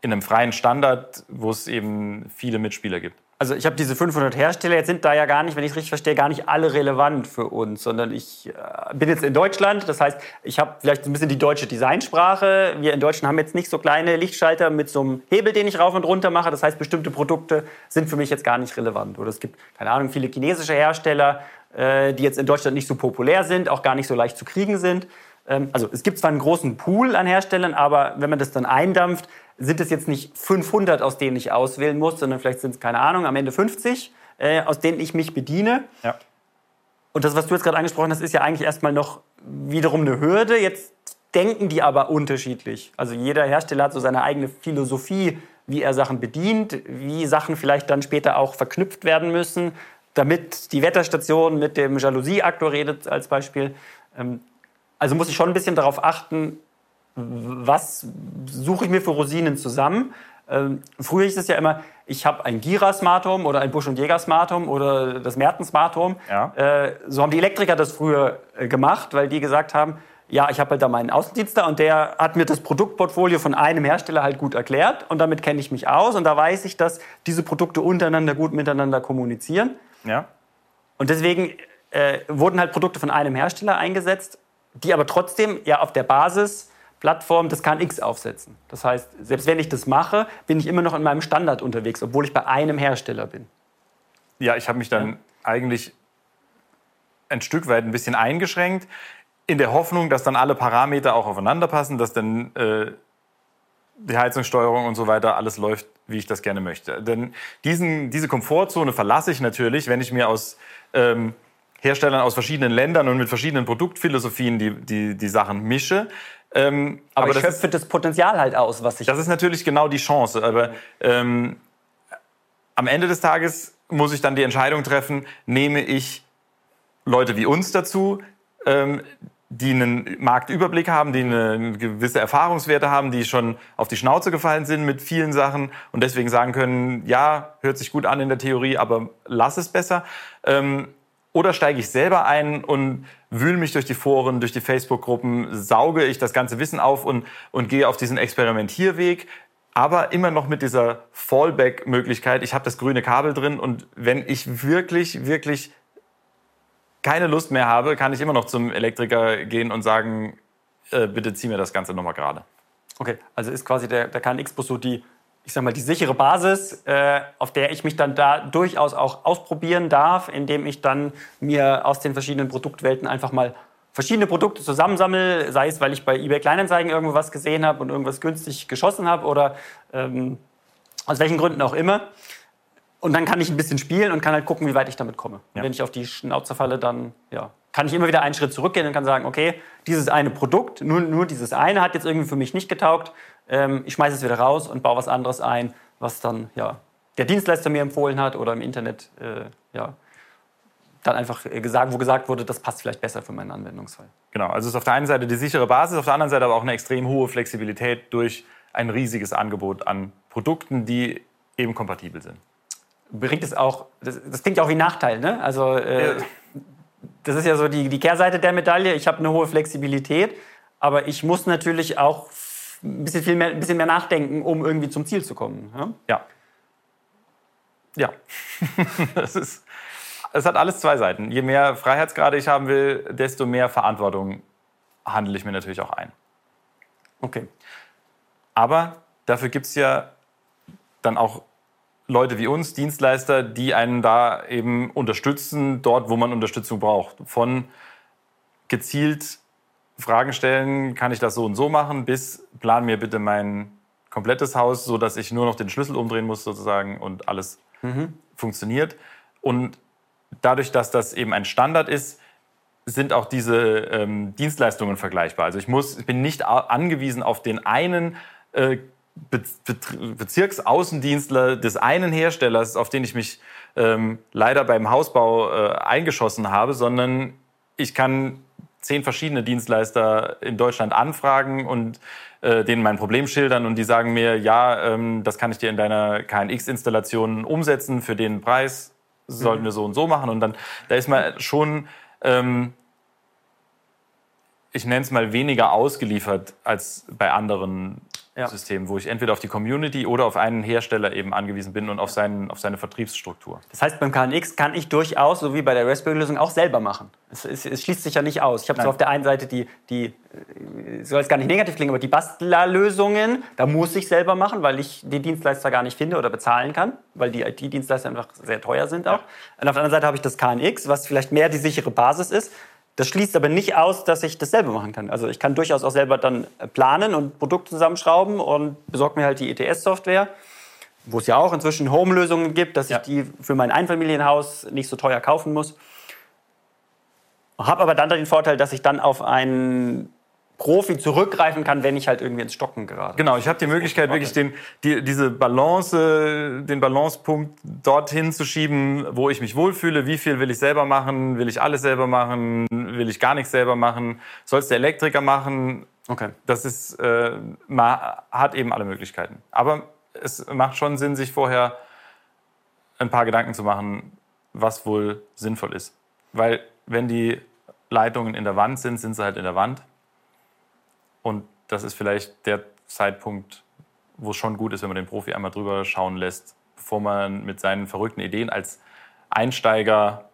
Speaker 2: in einem freien Standard, wo es eben viele Mitspieler gibt
Speaker 1: also ich habe diese 500 Hersteller, jetzt sind da ja gar nicht, wenn ich es richtig verstehe, gar nicht alle relevant für uns, sondern ich äh, bin jetzt in Deutschland, das heißt, ich habe vielleicht ein bisschen die deutsche Designsprache. Wir in Deutschland haben jetzt nicht so kleine Lichtschalter mit so einem Hebel, den ich rauf und runter mache. Das heißt, bestimmte Produkte sind für mich jetzt gar nicht relevant. Oder es gibt, keine Ahnung, viele chinesische Hersteller, äh, die jetzt in Deutschland nicht so populär sind, auch gar nicht so leicht zu kriegen sind. Ähm, also es gibt zwar einen großen Pool an Herstellern, aber wenn man das dann eindampft, sind es jetzt nicht 500, aus denen ich auswählen muss, sondern vielleicht sind es, keine Ahnung, am Ende 50, äh, aus denen ich mich bediene. Ja. Und das, was du jetzt gerade angesprochen hast, ist ja eigentlich erstmal noch wiederum eine Hürde. Jetzt denken die aber unterschiedlich. Also jeder Hersteller hat so seine eigene Philosophie, wie er Sachen bedient, wie Sachen vielleicht dann später auch verknüpft werden müssen, damit die Wetterstation mit dem Jalousieaktor redet als Beispiel. Ähm, also muss ich schon ein bisschen darauf achten, was suche ich mir für Rosinen zusammen. Ähm, früher hieß es ja immer, ich habe ein Gira Smart Home oder ein Busch und Jäger Smart Home oder das Merten Smart Home. Ja. Äh, so haben die Elektriker das früher äh, gemacht, weil die gesagt haben, ja, ich habe halt da meinen Außendienst da und der hat mir das Produktportfolio von einem Hersteller halt gut erklärt und damit kenne ich mich aus und da weiß ich, dass diese Produkte untereinander gut miteinander kommunizieren. Ja. Und deswegen äh, wurden halt Produkte von einem Hersteller eingesetzt, die aber trotzdem ja auf der Basis Plattform das KNX aufsetzen. Das heißt, selbst wenn ich das mache, bin ich immer noch in meinem Standard unterwegs, obwohl ich bei einem Hersteller bin.
Speaker 2: Ja, ich habe mich dann ja. eigentlich ein Stück weit ein bisschen eingeschränkt, in der Hoffnung, dass dann alle Parameter auch aufeinander passen, dass dann äh, die Heizungssteuerung und so weiter alles läuft, wie ich das gerne möchte. Denn diesen, diese Komfortzone verlasse ich natürlich, wenn ich mir aus ähm, Herstellern aus verschiedenen Ländern und mit verschiedenen Produktphilosophien die, die, die Sachen mische.
Speaker 1: Ähm, aber, aber ich schöpfe das Potenzial halt aus, was ich.
Speaker 2: Das ist natürlich genau die Chance. Aber ähm, am Ende des Tages muss ich dann die Entscheidung treffen: Nehme ich Leute wie uns dazu, ähm, die einen Marktüberblick haben, die eine gewisse Erfahrungswerte haben, die schon auf die Schnauze gefallen sind mit vielen Sachen und deswegen sagen können: Ja, hört sich gut an in der Theorie, aber lass es besser. Ähm, oder steige ich selber ein und wühle mich durch die Foren, durch die Facebook-Gruppen, sauge ich das ganze Wissen auf und, und gehe auf diesen Experimentierweg, aber immer noch mit dieser Fallback-Möglichkeit. Ich habe das grüne Kabel drin und wenn ich wirklich, wirklich keine Lust mehr habe, kann ich immer noch zum Elektriker gehen und sagen, äh, bitte zieh mir das Ganze nochmal gerade.
Speaker 1: Okay, also ist quasi der, der KNX-Bus so die ich sag mal, die sichere Basis, äh, auf der ich mich dann da durchaus auch ausprobieren darf, indem ich dann mir aus den verschiedenen Produktwelten einfach mal verschiedene Produkte zusammensammle, sei es, weil ich bei eBay Kleinanzeigen irgendwo was gesehen habe und irgendwas günstig geschossen habe oder ähm, aus welchen Gründen auch immer. Und dann kann ich ein bisschen spielen und kann halt gucken, wie weit ich damit komme. Ja. Wenn ich auf die Schnauze falle, dann ja, kann ich immer wieder einen Schritt zurückgehen und kann sagen, okay, dieses eine Produkt, nur, nur dieses eine hat jetzt irgendwie für mich nicht getaugt ähm, ich schmeiße es wieder raus und baue was anderes ein, was dann ja, der Dienstleister mir empfohlen hat oder im Internet äh, ja, dann einfach gesagt, wo gesagt wurde, das passt vielleicht besser für meinen Anwendungsfall.
Speaker 2: Genau, also es ist auf der einen Seite die sichere Basis, auf der anderen Seite aber auch eine extrem hohe Flexibilität durch ein riesiges Angebot an Produkten, die eben kompatibel sind.
Speaker 1: Bringt es auch, das, das klingt ja auch wie Nachteil, ne? Also äh, das ist ja so die, die Kehrseite der Medaille. Ich habe eine hohe Flexibilität, aber ich muss natürlich auch ein bisschen, viel mehr, ein bisschen mehr nachdenken, um irgendwie zum Ziel zu kommen.
Speaker 2: Ja. ja. Ja, [LAUGHS] das ist, es hat alles zwei Seiten. Je mehr Freiheitsgrade ich haben will, desto mehr Verantwortung handle ich mir natürlich auch ein.
Speaker 1: Okay.
Speaker 2: Aber dafür gibt es ja dann auch Leute wie uns, Dienstleister, die einen da eben unterstützen, dort, wo man Unterstützung braucht. Von gezielt Fragen stellen, kann ich das so und so machen, bis plan mir bitte mein komplettes Haus, so dass ich nur noch den Schlüssel umdrehen muss sozusagen und alles mhm. funktioniert. Und dadurch, dass das eben ein Standard ist, sind auch diese ähm, Dienstleistungen vergleichbar. Also ich muss, ich bin nicht angewiesen auf den einen äh, Be Be Bezirksaußendienstler des einen Herstellers, auf den ich mich ähm, leider beim Hausbau äh, eingeschossen habe, sondern ich kann zehn verschiedene Dienstleister in Deutschland anfragen und äh, denen mein Problem schildern und die sagen mir, ja, ähm, das kann ich dir in deiner KNX-Installation umsetzen für den Preis, sollten mhm. wir so und so machen und dann, da ist man schon, ähm, ich nenne es mal weniger ausgeliefert als bei anderen ja. System, wo ich entweder auf die Community oder auf einen Hersteller eben angewiesen bin und auf, seinen, auf seine Vertriebsstruktur.
Speaker 1: Das heißt, beim KNX kann ich durchaus, so wie bei der Raspberry-Lösung, auch selber machen. Es, es, es, schließt sich ja nicht aus. Ich habe so auf der einen Seite die, die äh, soll jetzt gar nicht negativ klingen, aber die Bastlerlösungen, da muss ich selber machen, weil ich die Dienstleister gar nicht finde oder bezahlen kann, weil die IT-Dienstleister einfach sehr teuer sind auch. Ja. Und auf der anderen Seite habe ich das KNX, was vielleicht mehr die sichere Basis ist. Das schließt aber nicht aus, dass ich das selber machen kann. Also ich kann durchaus auch selber dann planen und Produkte zusammenschrauben und besorge mir halt die ETS-Software, wo es ja auch inzwischen Home-Lösungen gibt, dass ja. ich die für mein Einfamilienhaus nicht so teuer kaufen muss. Habe aber dann den Vorteil, dass ich dann auf einen Profi zurückgreifen kann, wenn ich halt irgendwie ins Stocken gerate.
Speaker 2: Genau, ich habe die Möglichkeit, wirklich den, die, diese Balance, den Balancepunkt dorthin zu schieben, wo ich mich wohlfühle. Wie viel will ich selber machen? Will ich alles selber machen? Will ich gar nichts selber machen? Soll es der Elektriker machen? Okay. Das ist, äh, man hat eben alle Möglichkeiten. Aber es macht schon Sinn, sich vorher ein paar Gedanken zu machen, was wohl sinnvoll ist. Weil wenn die Leitungen in der Wand sind, sind sie halt in der Wand. Und das ist vielleicht der Zeitpunkt, wo es schon gut ist, wenn man den Profi einmal drüber schauen lässt, bevor man mit seinen verrückten Ideen als Einsteiger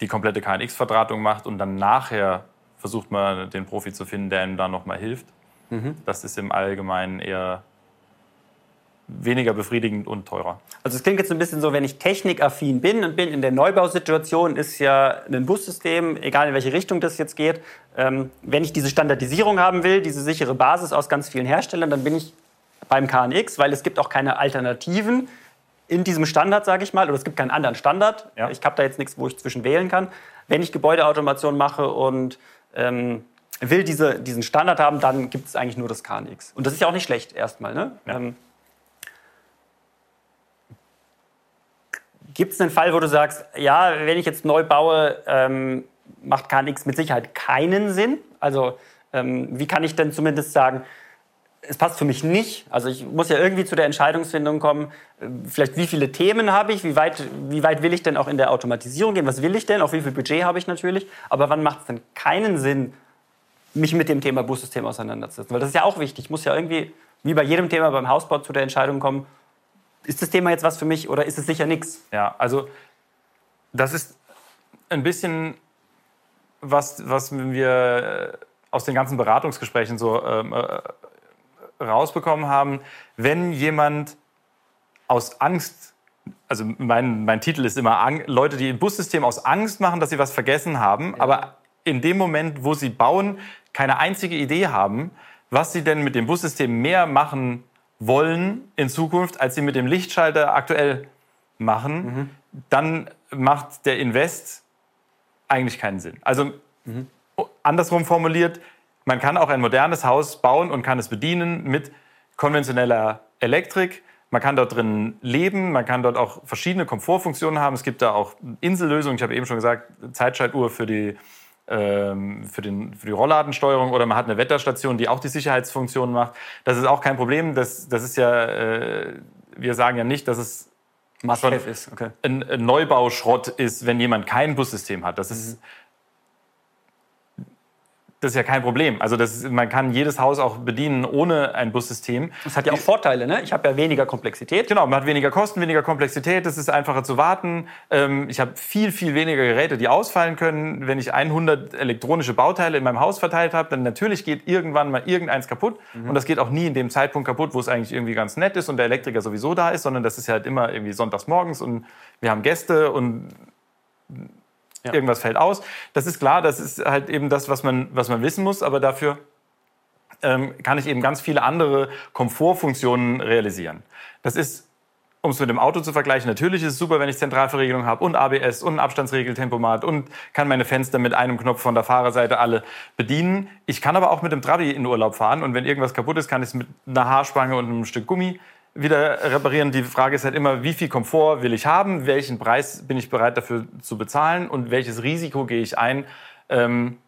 Speaker 2: die komplette KNX-Verdrahtung macht und dann nachher versucht man den Profi zu finden, der einem da nochmal hilft. Mhm. Das ist im Allgemeinen eher weniger befriedigend und teurer.
Speaker 1: Also es klingt jetzt ein bisschen so, wenn ich technikaffin bin und bin in der Neubausituation, ist ja ein Bussystem, egal in welche Richtung das jetzt geht, ähm, wenn ich diese Standardisierung haben will, diese sichere Basis aus ganz vielen Herstellern, dann bin ich beim KNX, weil es gibt auch keine Alternativen in diesem Standard, sage ich mal, oder es gibt keinen anderen Standard. Ja. Ich habe da jetzt nichts, wo ich zwischen wählen kann. Wenn ich Gebäudeautomation mache und ähm, will diese, diesen Standard haben, dann gibt es eigentlich nur das KNX. Und das ist ja auch nicht schlecht erstmal. Ne? Ja. Ähm, Gibt es einen Fall, wo du sagst, ja, wenn ich jetzt neu baue, ähm, macht KNX mit Sicherheit keinen Sinn? Also ähm, wie kann ich denn zumindest sagen, es passt für mich nicht. Also ich muss ja irgendwie zu der Entscheidungsfindung kommen, äh, vielleicht wie viele Themen habe ich, wie weit, wie weit will ich denn auch in der Automatisierung gehen, was will ich denn, auch wie viel Budget habe ich natürlich, aber wann macht es denn keinen Sinn, mich mit dem Thema Bussystem auseinanderzusetzen? Weil das ist ja auch wichtig. Ich muss ja irgendwie, wie bei jedem Thema beim Hausbau, zu der Entscheidung kommen, ist das Thema jetzt was für mich oder ist es sicher nichts?
Speaker 2: Ja, also das ist ein bisschen was, was wir äh, aus den ganzen Beratungsgesprächen so ähm, äh, rausbekommen haben. Wenn jemand aus Angst, also mein, mein Titel ist immer Ang Leute, die im Bussystem aus Angst machen, dass sie was vergessen haben, ja. aber in dem Moment, wo sie bauen, keine einzige Idee haben, was sie denn mit dem Bussystem mehr machen wollen in Zukunft, als sie mit dem Lichtschalter aktuell machen, mhm. dann macht der Invest eigentlich keinen Sinn. Also mhm. andersrum formuliert, man kann auch ein modernes Haus bauen und kann es bedienen mit konventioneller Elektrik. Man kann dort drin leben, man kann dort auch verschiedene Komfortfunktionen haben. Es gibt da auch Insellösungen. Ich habe eben schon gesagt, Zeitschaltuhr für die für, den, für die Rollladensteuerung oder man hat eine Wetterstation, die auch die Sicherheitsfunktion macht. Das ist auch kein Problem. Das, das ist ja, äh, wir sagen ja nicht, dass es schon ist. Okay. Ein, ein, Neubauschrott ist, wenn jemand kein Bussystem hat. Das ist das ist ja kein Problem. Also das, man kann jedes Haus auch bedienen ohne ein Bussystem.
Speaker 1: Das hat ja auch Vorteile, ne? Ich habe ja weniger Komplexität.
Speaker 2: Genau, man hat weniger Kosten, weniger Komplexität, es ist einfacher zu warten. Ähm, ich habe viel, viel weniger Geräte, die ausfallen können. Wenn ich 100 elektronische Bauteile in meinem Haus verteilt habe, dann natürlich geht irgendwann mal irgendeins kaputt. Mhm. Und das geht auch nie in dem Zeitpunkt kaputt, wo es eigentlich irgendwie ganz nett ist und der Elektriker sowieso da ist, sondern das ist ja halt immer irgendwie sonntags morgens und wir haben Gäste und ja. Irgendwas fällt aus. Das ist klar, das ist halt eben das, was man, was man wissen muss, aber dafür ähm, kann ich eben ganz viele andere Komfortfunktionen realisieren. Das ist um es mit dem Auto zu vergleichen, natürlich ist es super, wenn ich Zentralverriegelung habe und ABS und Abstandsregeltempomat und kann meine Fenster mit einem Knopf von der Fahrerseite alle bedienen. Ich kann aber auch mit dem Trabi in Urlaub fahren und wenn irgendwas kaputt ist, kann ich es mit einer Haarspange und einem Stück Gummi wieder reparieren. Die Frage ist halt immer, wie viel Komfort will ich haben, welchen Preis bin ich bereit dafür zu bezahlen und welches Risiko gehe ich ein, ähm,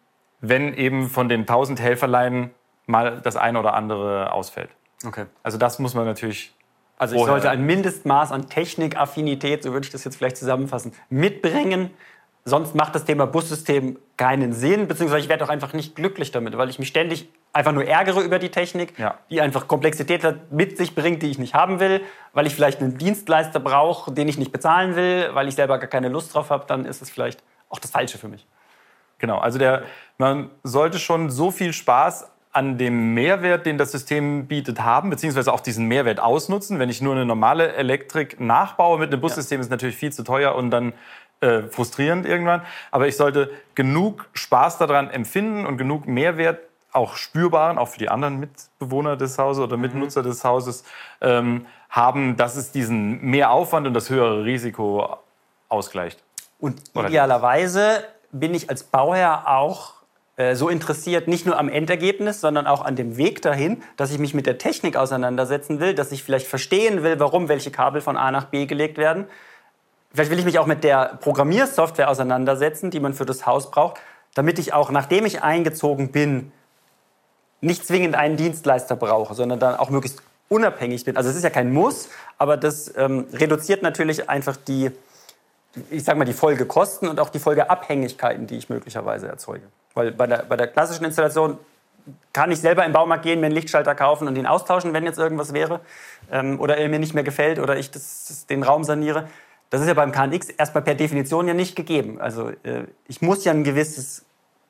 Speaker 2: wenn eben von den 1000 Helferleinen mal das eine oder andere ausfällt.
Speaker 1: Okay.
Speaker 2: Also das muss man natürlich.
Speaker 1: Also ich sollte ein Mindestmaß an Technikaffinität, so würde ich das jetzt vielleicht zusammenfassen, mitbringen. Sonst macht das Thema Bussystem keinen Sinn, beziehungsweise ich werde auch einfach nicht glücklich damit, weil ich mich ständig einfach nur ärgere über die Technik, ja. die einfach Komplexität mit sich bringt, die ich nicht haben will, weil ich vielleicht einen Dienstleister brauche, den ich nicht bezahlen will, weil ich selber gar keine Lust drauf habe, dann ist es vielleicht auch das Falsche für mich.
Speaker 2: Genau, also der, man sollte schon so viel Spaß an dem Mehrwert, den das System bietet, haben, beziehungsweise auch diesen Mehrwert ausnutzen. Wenn ich nur eine normale Elektrik nachbaue mit einem Bussystem, ja. ist natürlich viel zu teuer und dann äh, frustrierend irgendwann. Aber ich sollte genug Spaß daran empfinden und genug Mehrwert auch spürbaren, auch für die anderen Mitbewohner des Hauses oder Mitnutzer mhm. des Hauses, ähm, haben, dass es diesen Mehraufwand und das höhere Risiko ausgleicht.
Speaker 1: Und idealerweise bin ich als Bauherr auch äh, so interessiert, nicht nur am Endergebnis, sondern auch an dem Weg dahin, dass ich mich mit der Technik auseinandersetzen will, dass ich vielleicht verstehen will, warum welche Kabel von A nach B gelegt werden. Vielleicht will ich mich auch mit der Programmiersoftware auseinandersetzen, die man für das Haus braucht, damit ich auch, nachdem ich eingezogen bin, nicht zwingend einen Dienstleister brauche, sondern dann auch möglichst unabhängig bin. Also es ist ja kein Muss, aber das ähm, reduziert natürlich einfach die, ich sag mal, die Folgekosten und auch die Folgeabhängigkeiten, die ich möglicherweise erzeuge. Weil bei der, bei der klassischen Installation kann ich selber im Baumarkt gehen, mir einen Lichtschalter kaufen und ihn austauschen, wenn jetzt irgendwas wäre ähm, oder er mir nicht mehr gefällt oder ich das, das, den Raum saniere. Das ist ja beim KNX erstmal per Definition ja nicht gegeben. Also äh, ich muss ja ein gewisses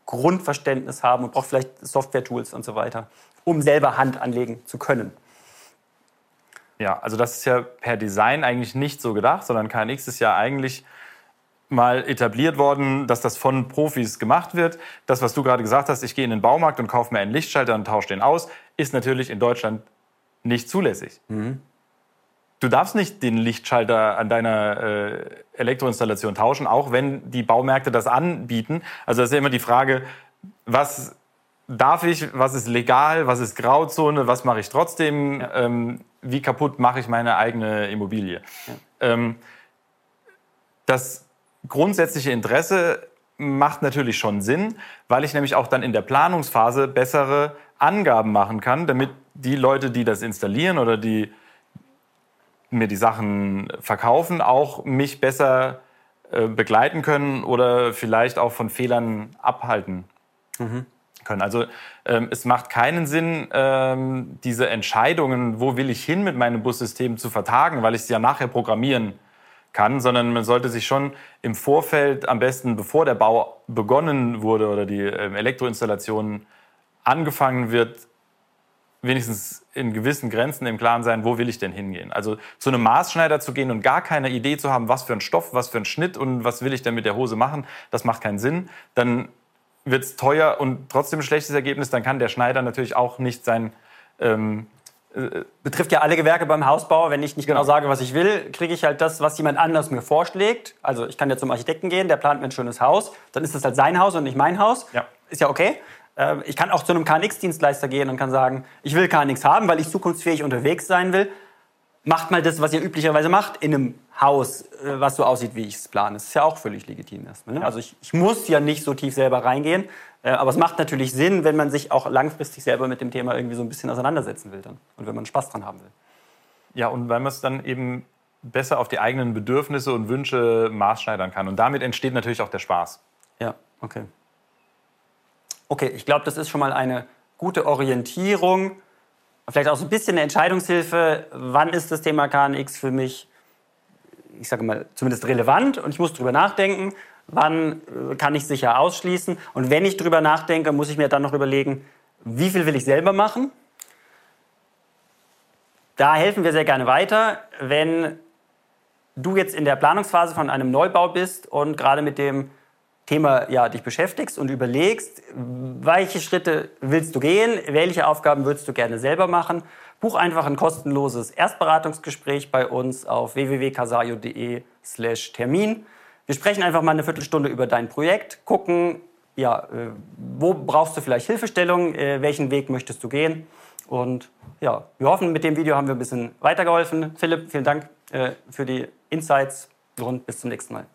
Speaker 1: Grundverständnis haben und braucht vielleicht Software-Tools und so weiter, um selber Hand anlegen zu können.
Speaker 2: Ja, also das ist ja per Design eigentlich nicht so gedacht, sondern KNX ist ja eigentlich mal etabliert worden, dass das von Profis gemacht wird. Das, was du gerade gesagt hast, ich gehe in den Baumarkt und kaufe mir einen Lichtschalter und tausche den aus, ist natürlich in Deutschland nicht zulässig. Mhm. Du darfst nicht den Lichtschalter an deiner äh, Elektroinstallation tauschen, auch wenn die Baumärkte das anbieten. Also das ist ja immer die Frage, was darf ich, was ist legal, was ist Grauzone, was mache ich trotzdem, ja. ähm, wie kaputt mache ich meine eigene Immobilie. Ja. Ähm, das grundsätzliche Interesse macht natürlich schon Sinn, weil ich nämlich auch dann in der Planungsphase bessere Angaben machen kann, damit die Leute, die das installieren oder die mir die Sachen verkaufen, auch mich besser äh, begleiten können oder vielleicht auch von Fehlern abhalten mhm. können. Also ähm, es macht keinen Sinn, ähm, diese Entscheidungen, wo will ich hin mit meinem Bussystem, zu vertagen, weil ich sie ja nachher programmieren kann, sondern man sollte sich schon im Vorfeld, am besten bevor der Bau begonnen wurde oder die ähm, Elektroinstallation angefangen wird, wenigstens in gewissen Grenzen im Klaren sein, wo will ich denn hingehen. Also zu einem Maßschneider zu gehen und gar keine Idee zu haben, was für ein Stoff, was für ein Schnitt und was will ich denn mit der Hose machen, das macht keinen Sinn. Dann wird es teuer und trotzdem ein schlechtes Ergebnis. Dann kann der Schneider natürlich auch nicht sein ähm,
Speaker 1: äh, betrifft ja alle Gewerke beim Hausbau. Wenn ich nicht genau, genau sage, was ich will, kriege ich halt das, was jemand anders mir vorschlägt. Also ich kann ja zum Architekten gehen, der plant mir ein schönes Haus. Dann ist das halt sein Haus und nicht mein Haus. Ja. Ist ja okay. Ähm, ich kann auch zu einem KNX-Dienstleister gehen und kann sagen, ich will KNX haben, weil ich zukunftsfähig unterwegs sein will. Macht mal das, was ihr üblicherweise macht, in einem Haus, äh, was so aussieht, wie ich es plane. Das ist ja auch völlig legitim erstmal. Ne? Also ich, ich, muss ja nicht so tief selber reingehen. Äh, aber es macht natürlich Sinn, wenn man sich auch langfristig selber mit dem Thema irgendwie so ein bisschen auseinandersetzen will dann. Und wenn man Spaß dran haben will.
Speaker 2: Ja, und weil man es dann eben besser auf die eigenen Bedürfnisse und Wünsche maßschneidern kann. Und damit entsteht natürlich auch der Spaß.
Speaker 1: Ja, okay. Okay, ich glaube, das ist schon mal eine gute Orientierung. Vielleicht auch so ein bisschen eine Entscheidungshilfe. Wann ist das Thema KNX für mich, ich sage mal, zumindest relevant und ich muss drüber nachdenken. Wann äh, kann ich sicher ausschließen? Und wenn ich drüber nachdenke, muss ich mir dann noch überlegen, wie viel will ich selber machen? Da helfen wir sehr gerne weiter, wenn du jetzt in der Planungsphase von einem Neubau bist und gerade mit dem Thema ja, dich beschäftigst und überlegst, welche Schritte willst du gehen, welche Aufgaben würdest du gerne selber machen, buch einfach ein kostenloses Erstberatungsgespräch bei uns auf www.casayo.de slash Termin. Wir sprechen einfach mal eine Viertelstunde über dein Projekt, gucken, ja, äh, wo brauchst du vielleicht Hilfestellung, äh, welchen Weg möchtest du gehen und ja, wir hoffen, mit dem Video haben wir ein bisschen weitergeholfen. Philipp, vielen Dank äh, für die Insights und bis zum nächsten Mal.